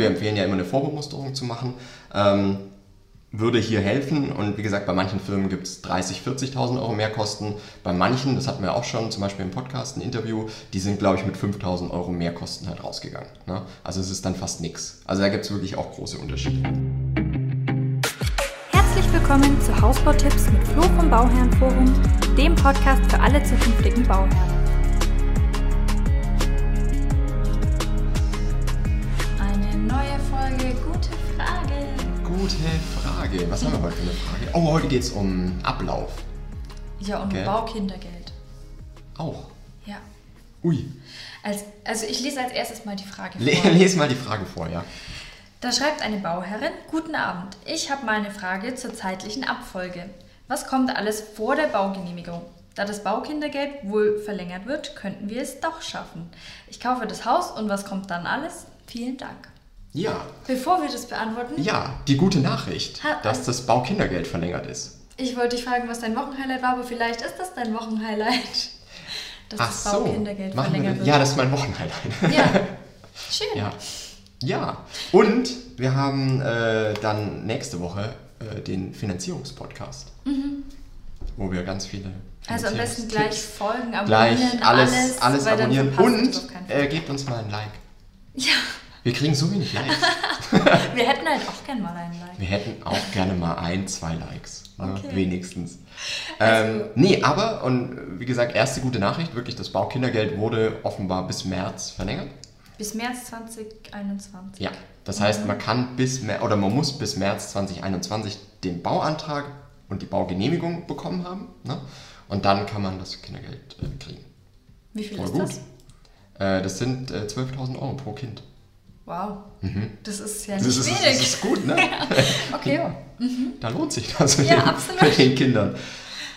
wir empfehlen ja immer eine Vorbemusterung zu machen. Ähm, würde hier helfen und wie gesagt, bei manchen Firmen gibt es 30.000, 40.000 Euro Mehrkosten. Bei manchen, das hatten wir auch schon, zum Beispiel im Podcast, ein Interview, die sind, glaube ich, mit 5.000 Euro Mehrkosten halt rausgegangen. Ne? Also es ist dann fast nichts. Also da gibt es wirklich auch große Unterschiede. Herzlich willkommen zu Hausbautipps mit Flo vom Bauherrenforum, dem Podcast für alle zukünftigen Bauherren. Gute Frage. Was haben wir heute für eine Frage? Oh, heute geht es um Ablauf. Ja, und Gell? Baukindergeld. Auch. Ja. Ui. Als, also ich lese als erstes mal die Frage vor. Le les mal die Frage vor, ja. Da schreibt eine Bauherrin, Guten Abend, ich habe mal eine Frage zur zeitlichen Abfolge. Was kommt alles vor der Baugenehmigung? Da das Baukindergeld wohl verlängert wird, könnten wir es doch schaffen. Ich kaufe das Haus und was kommt dann alles? Vielen Dank. Ja. Bevor wir das beantworten, Ja, die gute Nachricht, Ha- dass das Baukindergeld verlängert ist. ich wollte dich fragen, was dein Wochenhighlight war, aber vielleicht ist das dein Wochenhighlight, dass Ach das so. Baukindergeld Machen verlängert wird. Ja, das ist mein Wochenhighlight. Ja. Schön. Ja. Ja. Und wir haben äh, dann nächste Woche äh, den Finanzierungspodcast. Wo wir ganz viele. Mhm. Also am besten gleich Finanzierungstipps- folgen, abonnieren, gleich alles, alles, dann abonnieren und äh, gebt uns mal ein Like. Ja, Wir kriegen so wenig Likes. wir hätten halt auch gern mal einen Like. Wir hätten auch gerne mal ein, zwei Likes. Ne? Okay. Wenigstens. Also- ähm, nee, aber, und wie gesagt, erste gute Nachricht, wirklich, das Baukindergeld wurde offenbar bis März verlängert. Bis März 2021. Ja, das heißt, man kann bis Mer oder man muss bis März 2021 den Bauantrag und die Baugenehmigung bekommen haben. Ne? Und dann kann man das Kindergeld äh, kriegen. Wie viel Voll ist gut. das? Äh, das sind äh, 12.000 Euro pro Kind. Wow. Das ist ja Das nicht ist, das wenig. ist gut, ne? okay. Ja, da lohnt sich das Ja, mit, den, absolut. mit den Kindern.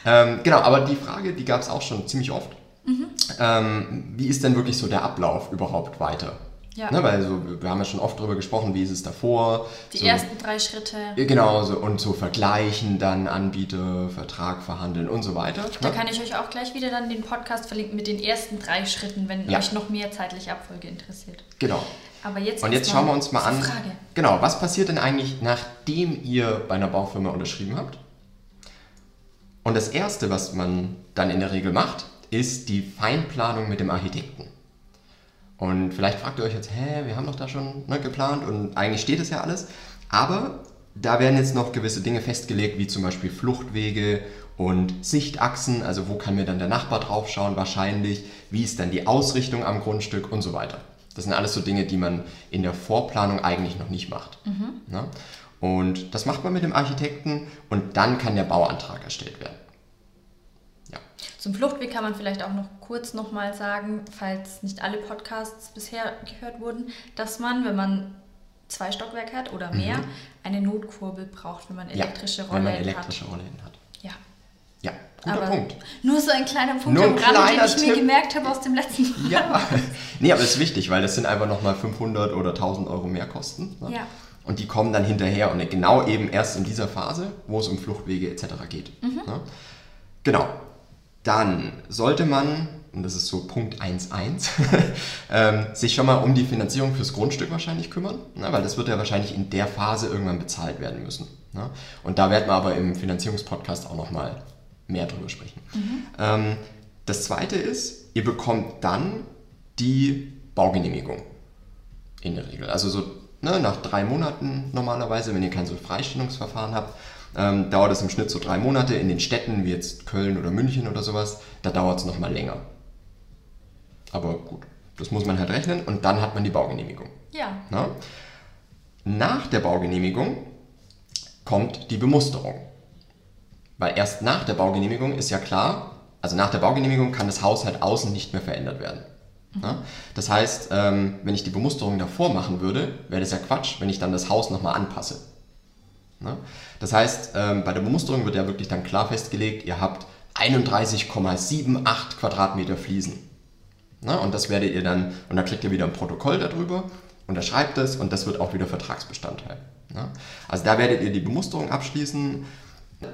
Ähm, genau, aber die Frage, die gab es auch schon ziemlich oft. Mhm. Ähm, wie ist denn wirklich so der Ablauf überhaupt weiter? Ja. Ne, weil so, wir haben ja schon oft darüber gesprochen, wie ist es davor. Die so, ersten drei Schritte. Ja, Genau, so, und so vergleichen, dann Anbieter, Vertrag verhandeln und so weiter. Da ne? kann ich euch auch gleich wieder dann den Podcast verlinken mit den ersten drei Schritten, wenn Ja. euch noch mehr zeitliche Abfolge interessiert. Genau. Aber jetzt Und jetzt schauen wir uns mal an. Frage. Genau, was passiert denn eigentlich, nachdem ihr bei einer Baufirma unterschrieben habt? Und das Erste, was man dann in der Regel macht, ist die Feinplanung mit dem Architekten. Und vielleicht fragt ihr euch jetzt, hä, wir haben doch da schon ne, geplant und eigentlich steht es ja alles. Aber da werden jetzt noch gewisse Dinge festgelegt, wie zum Beispiel Fluchtwege und Sichtachsen, also wo kann mir dann der Nachbar draufschauen wahrscheinlich, wie ist dann die Ausrichtung am Grundstück und so weiter. Das sind alles so Dinge, die man in der Vorplanung eigentlich noch nicht macht. Ne? Und das macht man mit dem Architekten und dann kann der Bauantrag erstellt werden. Ja. Zum Fluchtweg kann man vielleicht auch noch kurz nochmal sagen, falls nicht alle Podcasts bisher gehört wurden, dass man, wenn man zwei Stockwerke hat oder mehr, eine Notkurbel braucht, wenn man elektrische Mhm. ja, wenn man elektrische Rollen hat. Ja. Guter Aber Punkt. Nur so ein kleiner Punkt Nur am Rande, den ich mir Tipp. gemerkt habe aus dem letzten Mal. Ja, nee, aber das ist wichtig, weil das sind einfach nochmal 500 oder 1000 Euro mehr Kosten. Ne? Ja. Und die kommen dann hinterher und genau eben erst in dieser Phase, wo es um Fluchtwege etc. geht. Mhm. Ne? Genau. Dann sollte man, und das ist so Punkt 1.1, ähm, sich schon mal um die Finanzierung fürs Grundstück wahrscheinlich kümmern, ne? weil das wird ja wahrscheinlich in der Phase irgendwann bezahlt werden müssen. Ne? Und da werden wir aber im Finanzierungspodcast auch nochmal mehr drüber sprechen. Ähm, das zweite ist, ihr bekommt dann die Baugenehmigung. In der Regel. Also so ne, nach drei Monaten normalerweise, wenn ihr kein so Freistellungsverfahren habt, ähm, dauert es im Schnitt so drei Monate. In den Städten wie jetzt Köln oder München oder sowas, da dauert es nochmal länger. Aber gut, das muss man halt rechnen und dann hat man die Baugenehmigung. Ja. Na? Nach der Baugenehmigung kommt die Bemusterung. Weil erst nach der Baugenehmigung ist ja klar, also nach der Baugenehmigung kann das Haus halt außen nicht mehr verändert werden. Na? Das heißt, ähm, wenn ich die Bemusterung davor machen würde, wäre das ja Quatsch, wenn ich dann das Haus nochmal anpasse. Na? Das heißt, ähm, bei der Bemusterung wird ja wirklich dann klar festgelegt, ihr habt 31,78 Quadratmeter Fliesen. Na, und das werdet ihr dann, und da kriegt ihr wieder ein Protokoll darüber, unterschreibt es und das wird auch wieder Vertragsbestandteil. Also da werdet ihr die Bemusterung abschließen.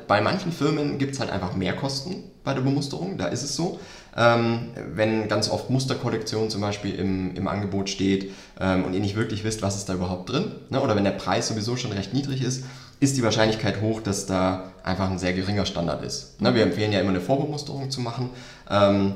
Bei manchen Firmen gibt es halt einfach mehr Kosten bei der Bemusterung, da ist es so. Ähm, wenn ganz oft Musterkollektion zum Beispiel im, im Angebot steht ähm, und ihr nicht wirklich wisst, was ist da überhaupt drin, ne? oder wenn der Preis sowieso schon recht niedrig ist, ist die Wahrscheinlichkeit hoch, dass da einfach ein sehr geringer Standard ist. Ne? Wir empfehlen ja immer eine Vorbemusterung zu machen. Ähm,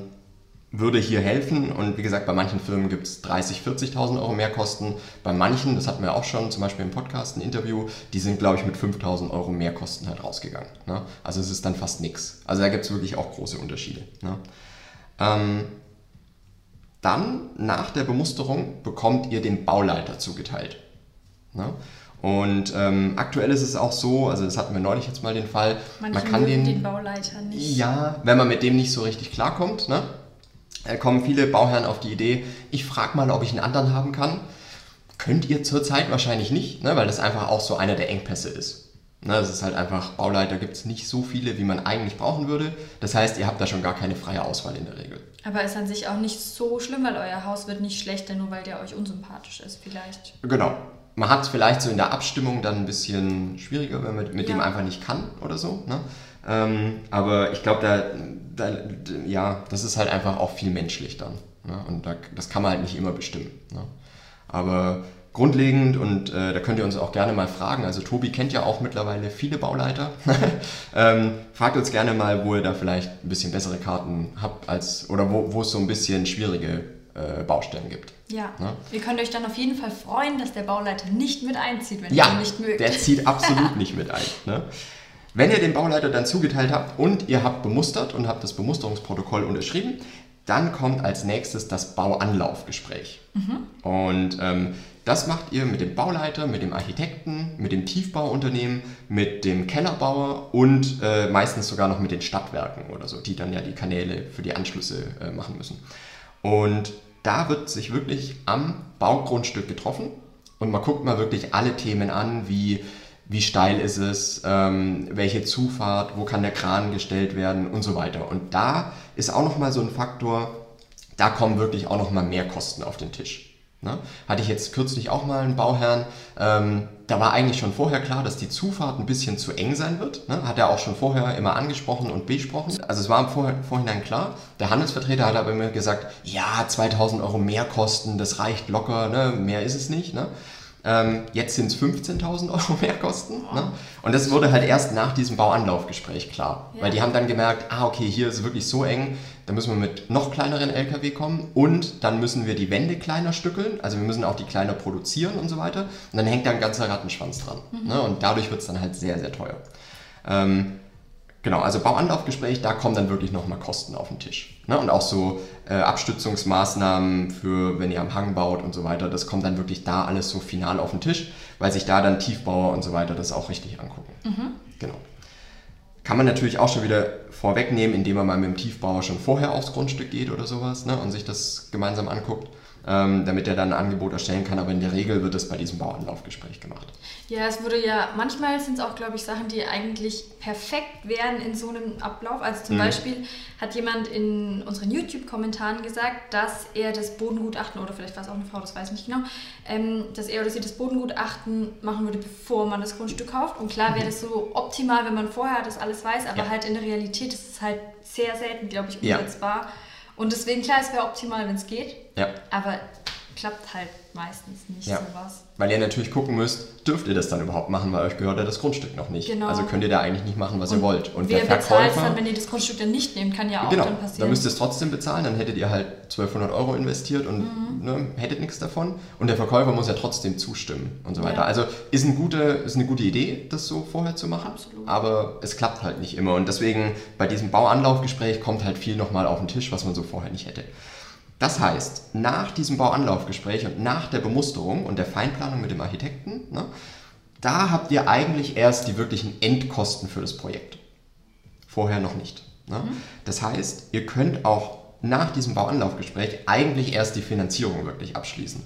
würde hier helfen. Und wie gesagt, bei manchen Firmen gibt es 30, 40.000 Euro mehr Kosten. Bei manchen, das hatten wir auch schon, zum Beispiel im Podcast, ein Interview, die sind, glaube ich, mit 5.000 Euro mehr Kosten halt rausgegangen. Ne? Also es ist dann fast nichts. Also da gibt es wirklich auch große Unterschiede. Ne? Ähm, dann, nach der Bemusterung, bekommt ihr den Bauleiter zugeteilt. Ne? Und ähm, aktuell ist es auch so, also das hatten wir neulich jetzt mal den Fall, Manche man kann den, den Bauleiter nicht. ja, wenn man mit dem nicht so richtig klarkommt, ne? Kommen viele Bauherren auf die Idee, ich frage mal, ob ich einen anderen haben kann. Könnt ihr zurzeit wahrscheinlich nicht, ne, weil das einfach auch so einer der Engpässe ist. Ne, das ist halt einfach, Bauleiter gibt es nicht so viele, wie man eigentlich brauchen würde. Das heißt, ihr habt da schon gar keine freie Auswahl in der Regel. Aber ist an sich auch nicht so schlimm, weil euer Haus wird nicht schlechter, nur weil der euch unsympathisch ist, vielleicht. Genau. Man hat es vielleicht so in der Abstimmung dann ein bisschen schwieriger, wenn man mit Ja. dem einfach nicht kann oder so. Ne? Ähm, aber ich glaube, da, da, ja, das ist halt einfach auch viel menschlich dann. Ne? Und da, das kann man halt nicht immer bestimmen. Ne? Aber grundlegend, und äh, da könnt ihr uns auch gerne mal fragen, also Tobi kennt ja auch mittlerweile viele Bauleiter. ähm, fragt uns gerne mal, wo ihr da vielleicht ein bisschen bessere Karten habt, als, oder wo, wo es so ein bisschen schwierige äh, Baustellen gibt. Ja. Ne? Ihr könnt euch dann auf jeden Fall freuen, dass der Bauleiter nicht mit einzieht, wenn ihr Ja, ihn nicht mögt. der zieht absolut nicht mit ein. Ne? Wenn ihr den Bauleiter dann zugeteilt habt und ihr habt bemustert und habt das Bemusterungsprotokoll unterschrieben, dann kommt als nächstes das Bauanlaufgespräch. Und ähm, das macht ihr mit dem Bauleiter, mit dem Architekten, mit dem Tiefbauunternehmen, mit dem Kellerbauer und äh, meistens sogar noch mit den Stadtwerken oder so, die dann ja die Kanäle für die Anschlüsse äh, machen müssen. Und da wird sich wirklich am Baugrundstück getroffen und man guckt mal wirklich alle Themen an, wie, wie steil ist es, ähm, welche Zufahrt, wo kann der Kran gestellt werden und so weiter. Und da ist auch nochmal so ein Faktor, da kommen wirklich auch nochmal mehr Kosten auf den Tisch. Ne? Hatte ich jetzt kürzlich auch mal einen Bauherrn, ähm, da war eigentlich schon vorher klar, dass die Zufahrt ein bisschen zu eng sein wird. Ne? Hat er auch schon vorher immer angesprochen und besprochen. Also es war im Vor Vorhinein klar. Der Handelsvertreter hat aber immer gesagt, ja, 2000 Euro mehr Kosten, das reicht locker, ne? mehr ist es nicht. Ne? Ähm, jetzt sind es 15.000 Euro mehr Kosten. Ne? Und das wurde halt erst nach diesem Bauanlaufgespräch klar. Ja. Weil die haben dann gemerkt, ah, okay, hier ist es wirklich so eng, da müssen wir mit noch kleineren LKW kommen und dann müssen wir die Wände kleiner stückeln, also wir müssen auch die kleiner produzieren und so weiter. Und dann hängt da ein ganzer Rattenschwanz dran. Ne? Und dadurch wird es dann halt sehr, sehr teuer. Ähm, Genau, also Bauanlaufgespräch, da kommen dann wirklich nochmal Kosten auf den Tisch. Ne? Und auch so äh, Abstützungsmaßnahmen für, wenn ihr am Hang baut und so weiter, das kommt dann wirklich da alles so final auf den Tisch, weil sich da dann Tiefbauer und so weiter das auch richtig angucken. Genau. Kann man natürlich auch schon wieder vorwegnehmen, indem man mal mit dem Tiefbauer schon vorher aufs Grundstück geht oder sowas ne? und sich das gemeinsam anguckt, ähm, damit er dann ein Angebot erstellen kann. Aber in der Regel wird das bei diesem Bauanlaufgespräch gemacht. Ja, es würde ja, manchmal sind es auch, glaube ich, Sachen, die eigentlich perfekt wären in so einem Ablauf. Also zum Mhm. Beispiel hat jemand in unseren YouTube-Kommentaren gesagt, dass er das Bodengutachten, oder vielleicht war es auch eine Frau, das weiß ich nicht genau, ähm, dass er oder sie das Bodengutachten machen würde, bevor man das Grundstück kauft. Und klar wäre das so optimal, wenn man vorher das alles weiß, aber Ja. halt in der Realität ist es halt sehr selten, glaube ich, Ja. Und deswegen, klar, es wäre optimal, wenn es geht, Ja. aber klappt halt meistens nicht Ja. sowas. Weil ihr natürlich gucken müsst, dürft ihr das dann überhaupt machen, weil euch gehört ja das Grundstück noch nicht. Genau. Also könnt ihr da eigentlich nicht machen, was ihr wollt. Und wer der bezahlt Verkäufer, dann, wenn ihr das Grundstück dann nicht nehmt, kann ja auch genau, dann dann passieren. müsst ihr es trotzdem bezahlen, dann hättet ihr halt 1200 Euro investiert und Mhm. ne, hättet nichts davon. Und der Verkäufer muss ja trotzdem zustimmen und so weiter. Ja. Also ist, ein gute, ist eine gute Idee, das so vorher zu machen. Absolut. Aber es klappt halt nicht immer. Und deswegen bei diesem Bauanlaufgespräch kommt halt viel nochmal auf den Tisch, was man so vorher nicht hätte. Das heißt, nach diesem Bauanlaufgespräch und nach der Bemusterung und der Feinplanung mit dem Architekten, ne, da habt ihr eigentlich erst die wirklichen Endkosten für das Projekt. Vorher noch nicht. Ne? Das heißt, ihr könnt auch nach diesem Bauanlaufgespräch eigentlich erst die Finanzierung wirklich abschließen.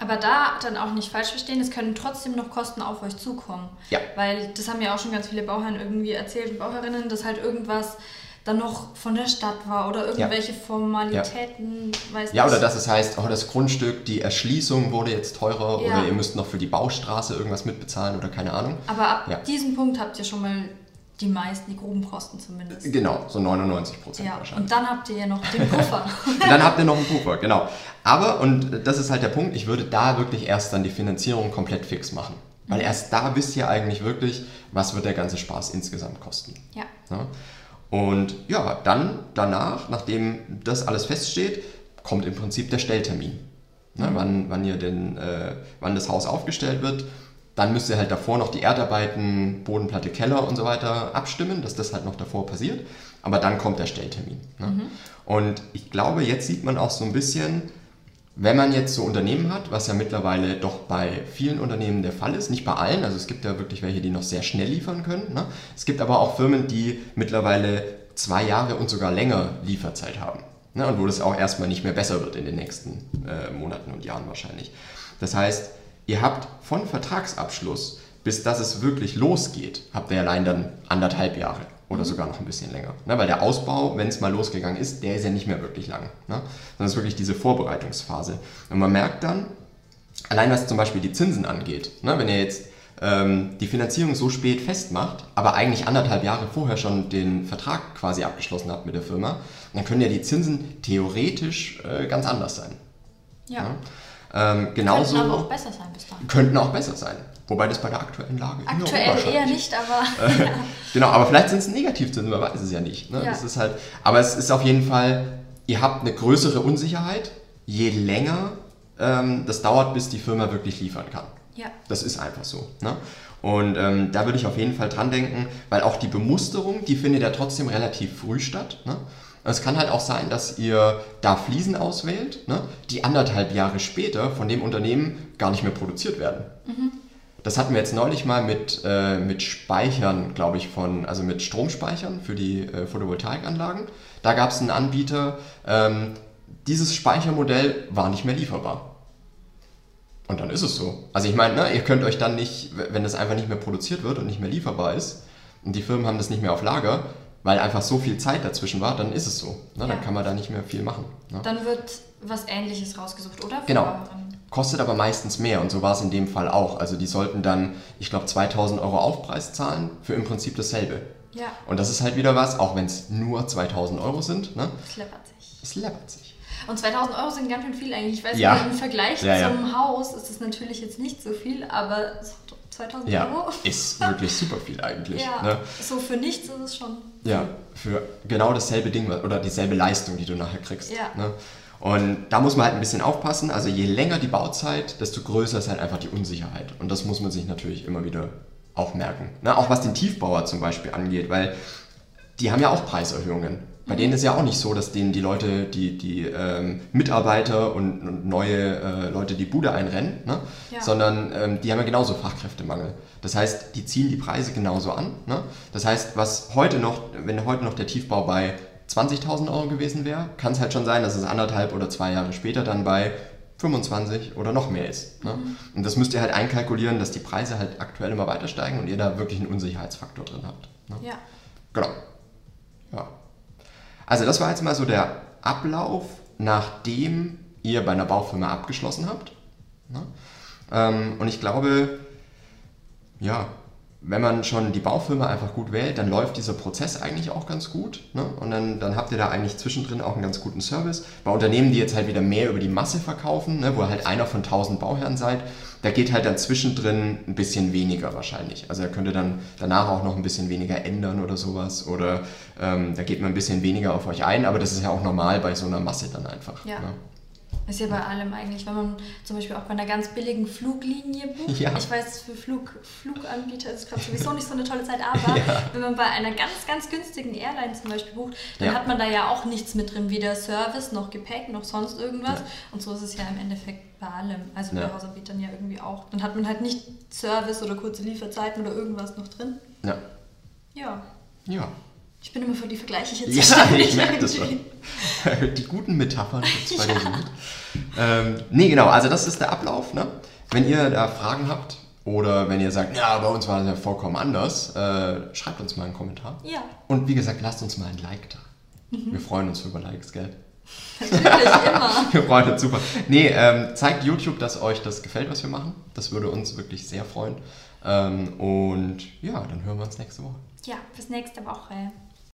Aber da dann auch nicht falsch verstehen, es können trotzdem noch Kosten auf euch zukommen. Ja. Weil das haben ja auch schon ganz viele Bauherren irgendwie erzählt und Bauherrinnen, dass halt irgendwas dann noch von der Stadt war oder irgendwelche Formalitäten, weiß Ja, nicht. oder dass es heißt, oh, das Grundstück, die Erschließung wurde jetzt teurer Ja. oder ihr müsst noch für die Baustraße irgendwas mitbezahlen oder keine Ahnung. Aber ab Ja. diesem Punkt habt ihr schon mal die meisten, die groben Kosten zumindest. Genau, so 99 Prozent Ja, wahrscheinlich. und dann habt ihr ja noch den Puffer. Dann habt ihr noch einen Puffer, genau. Aber, und das ist halt der Punkt, ich würde da wirklich erst dann die Finanzierung komplett fix machen. Weil erst da wisst ihr eigentlich wirklich, was wird der ganze Spaß insgesamt kosten. ja. Ja? Und ja, dann danach, nachdem das alles feststeht, kommt im Prinzip der Stelltermin. Ne, wann, wann, ihr denn, äh, wann das Haus aufgestellt wird. Dann müsst ihr halt davor noch die Erdarbeiten, Bodenplatte, Keller und so weiter abstimmen, dass das halt noch davor passiert. Aber dann kommt der Stelltermin. Ne? Und ich glaube, jetzt sieht man auch so ein bisschen, wenn man jetzt so Unternehmen hat, was ja mittlerweile doch bei vielen Unternehmen der Fall ist, nicht bei allen, also es gibt ja wirklich welche, die noch sehr schnell liefern können. Ne? Es gibt aber auch Firmen, die mittlerweile zwei Jahre und sogar länger Lieferzeit haben. Ne? Und wo das auch erstmal nicht mehr besser wird in den nächsten äh, Monaten und Jahren wahrscheinlich. Das heißt, ihr habt von Vertragsabschluss bis dass es wirklich losgeht, habt ihr allein dann anderthalb Jahre oder sogar noch ein bisschen länger. Ne? Weil der Ausbau, wenn es mal losgegangen ist, der ist ja nicht mehr wirklich lang. Ne? Sondern es ist wirklich diese Vorbereitungsphase. Und man merkt dann, allein was zum Beispiel die Zinsen angeht, ne? wenn ihr jetzt ähm, die Finanzierung so spät festmacht, aber eigentlich anderthalb Jahre vorher schon den Vertrag quasi abgeschlossen habt mit der Firma, dann können ja die Zinsen theoretisch äh, ganz anders sein. Ja. Ne? Ähm, genauso Könnten aber auch besser sein bis dahin. könnten auch besser sein. Wobei das bei der aktuellen Lage Aktuell eher nicht, aber Genau, aber vielleicht sind es Negativzinsen, man weiß es ja nicht. Ne? Ja. Das ist halt, aber es ist auf jeden Fall, ihr habt eine größere Unsicherheit, je länger ähm, das dauert, bis die Firma wirklich liefern kann. ja. Das ist einfach so. Ne? Und ähm, da würde ich auf jeden Fall dran denken, weil auch die Bemusterung, die findet ja trotzdem relativ früh statt. Ne? Es kann halt auch sein, dass ihr da Fliesen auswählt, ne? die anderthalb Jahre später von dem Unternehmen gar nicht mehr produziert werden. Das hatten wir jetzt neulich mal mit, äh, mit Speichern, glaube ich, von, also mit Stromspeichern für die äh, Photovoltaikanlagen. Da gab es einen Anbieter, ähm, dieses Speichermodell war nicht mehr lieferbar. Und dann ist es so. Also ich meine, ne, ihr könnt euch dann nicht, wenn das einfach nicht mehr produziert wird und nicht mehr lieferbar ist und die Firmen haben das nicht mehr auf Lager, weil einfach so viel Zeit dazwischen war, dann ist es so. Ne? Dann Ja. kann man da nicht mehr viel machen. Ne? Dann wird was ähnliches rausgesucht, oder? Genau. Kostet aber meistens mehr und so war es in dem Fall auch. Also die sollten dann, ich glaube, 2000 Euro Aufpreis zahlen für im Prinzip dasselbe. Ja, Und das ist halt wieder was, auch wenn es nur 2000 Euro sind, ne? das läppert sich. es läppert sich. Und 2000 Euro sind ganz schön viel eigentlich. Ich weiß Ja. nicht, im Vergleich Ja, ja. zum Haus ist es natürlich jetzt nicht so viel, aber so 2000 Ja, Euro? ist wirklich super viel eigentlich. Ja, Ne? so für nichts ist es schon. Ja, für genau dasselbe Ding oder dieselbe Leistung, die du nachher kriegst. Ja. Ne? Und da muss man halt ein bisschen aufpassen. Also je länger die Bauzeit, desto größer ist halt einfach die Unsicherheit. Und das muss man sich natürlich immer wieder auch merken. Ne? Auch was den Tiefbauer zum Beispiel angeht, weil die haben ja auch Preiserhöhungen. Bei denen ist ja auch nicht so, dass denen die Leute, die, die ähm, Mitarbeiter und, und neue äh, Leute die Bude einrennen, ne? Ja. sondern ähm, die haben ja genauso Fachkräftemangel. Das heißt, die ziehen die Preise genauso an. Ne? Das heißt, was heute noch, wenn heute noch der Tiefbau bei 20.000 Euro gewesen wäre, kann es halt schon sein, dass es anderthalb oder zwei Jahre später dann bei 25 oder noch mehr ist. Ne? Und das müsst ihr halt einkalkulieren, dass die Preise halt aktuell immer weiter steigen und ihr da wirklich einen Unsicherheitsfaktor drin habt. Ne? Ja. Genau. Ja. Also das war jetzt mal so der Ablauf, nachdem ihr bei einer Baufirma abgeschlossen habt. Ne? Ähm, und ich glaube, ja, wenn man schon die Baufirma einfach gut wählt, dann läuft dieser Prozess eigentlich auch ganz gut. Ne? Und dann, dann habt ihr da eigentlich zwischendrin auch einen ganz guten Service. Bei Unternehmen, die jetzt halt wieder mehr über die Masse verkaufen, ne, wo ihr halt einer von 1000 Bauherren seid, da geht halt dann zwischendrin ein bisschen weniger wahrscheinlich. Also da könnt ihr dann danach auch noch ein bisschen weniger ändern oder sowas. Oder ähm, da geht man ein bisschen weniger auf euch ein, aber das ist ja auch normal bei so einer Masse dann einfach. Ja. Ne? Ist ja bei allem eigentlich, wenn man zum Beispiel auch bei einer ganz billigen Fluglinie bucht. Ja. Ich weiß, für Flug, Fluganbieter ist es gerade sowieso nicht so eine tolle Zeit, aber wenn man bei einer ganz, ganz günstigen Airline zum Beispiel bucht, dann Ja. hat man da ja auch nichts mit drin, weder Service noch Gepäck noch sonst irgendwas. Ja. Und so ist es ja im Endeffekt bei allem. Also Ja. bei Hausanbietern ja irgendwie auch. Dann hat man halt nicht Service oder kurze Lieferzeiten oder irgendwas noch drin. Ja. Ja. Ja. Ich bin immer für die Vergleiche jetzt Ja, ich merke das schon. Die guten Metaphern gibt's bei dir so gut. Ähm, nee, genau, also das ist der Ablauf. Ne? Wenn ihr da Fragen habt oder wenn ihr sagt, ja, bei uns war das ja vollkommen anders, äh, schreibt uns mal einen Kommentar. Ja, Und wie gesagt, lasst uns mal ein Like da. Mhm. Wir freuen uns über Likes, gell? natürlich immer. Wir freuen uns super. Nee, ähm, zeigt YouTube, dass euch das gefällt, was wir machen. Das würde uns wirklich sehr freuen. Ähm, und ja, dann hören wir uns nächste Woche. Ja, bis nächste Woche.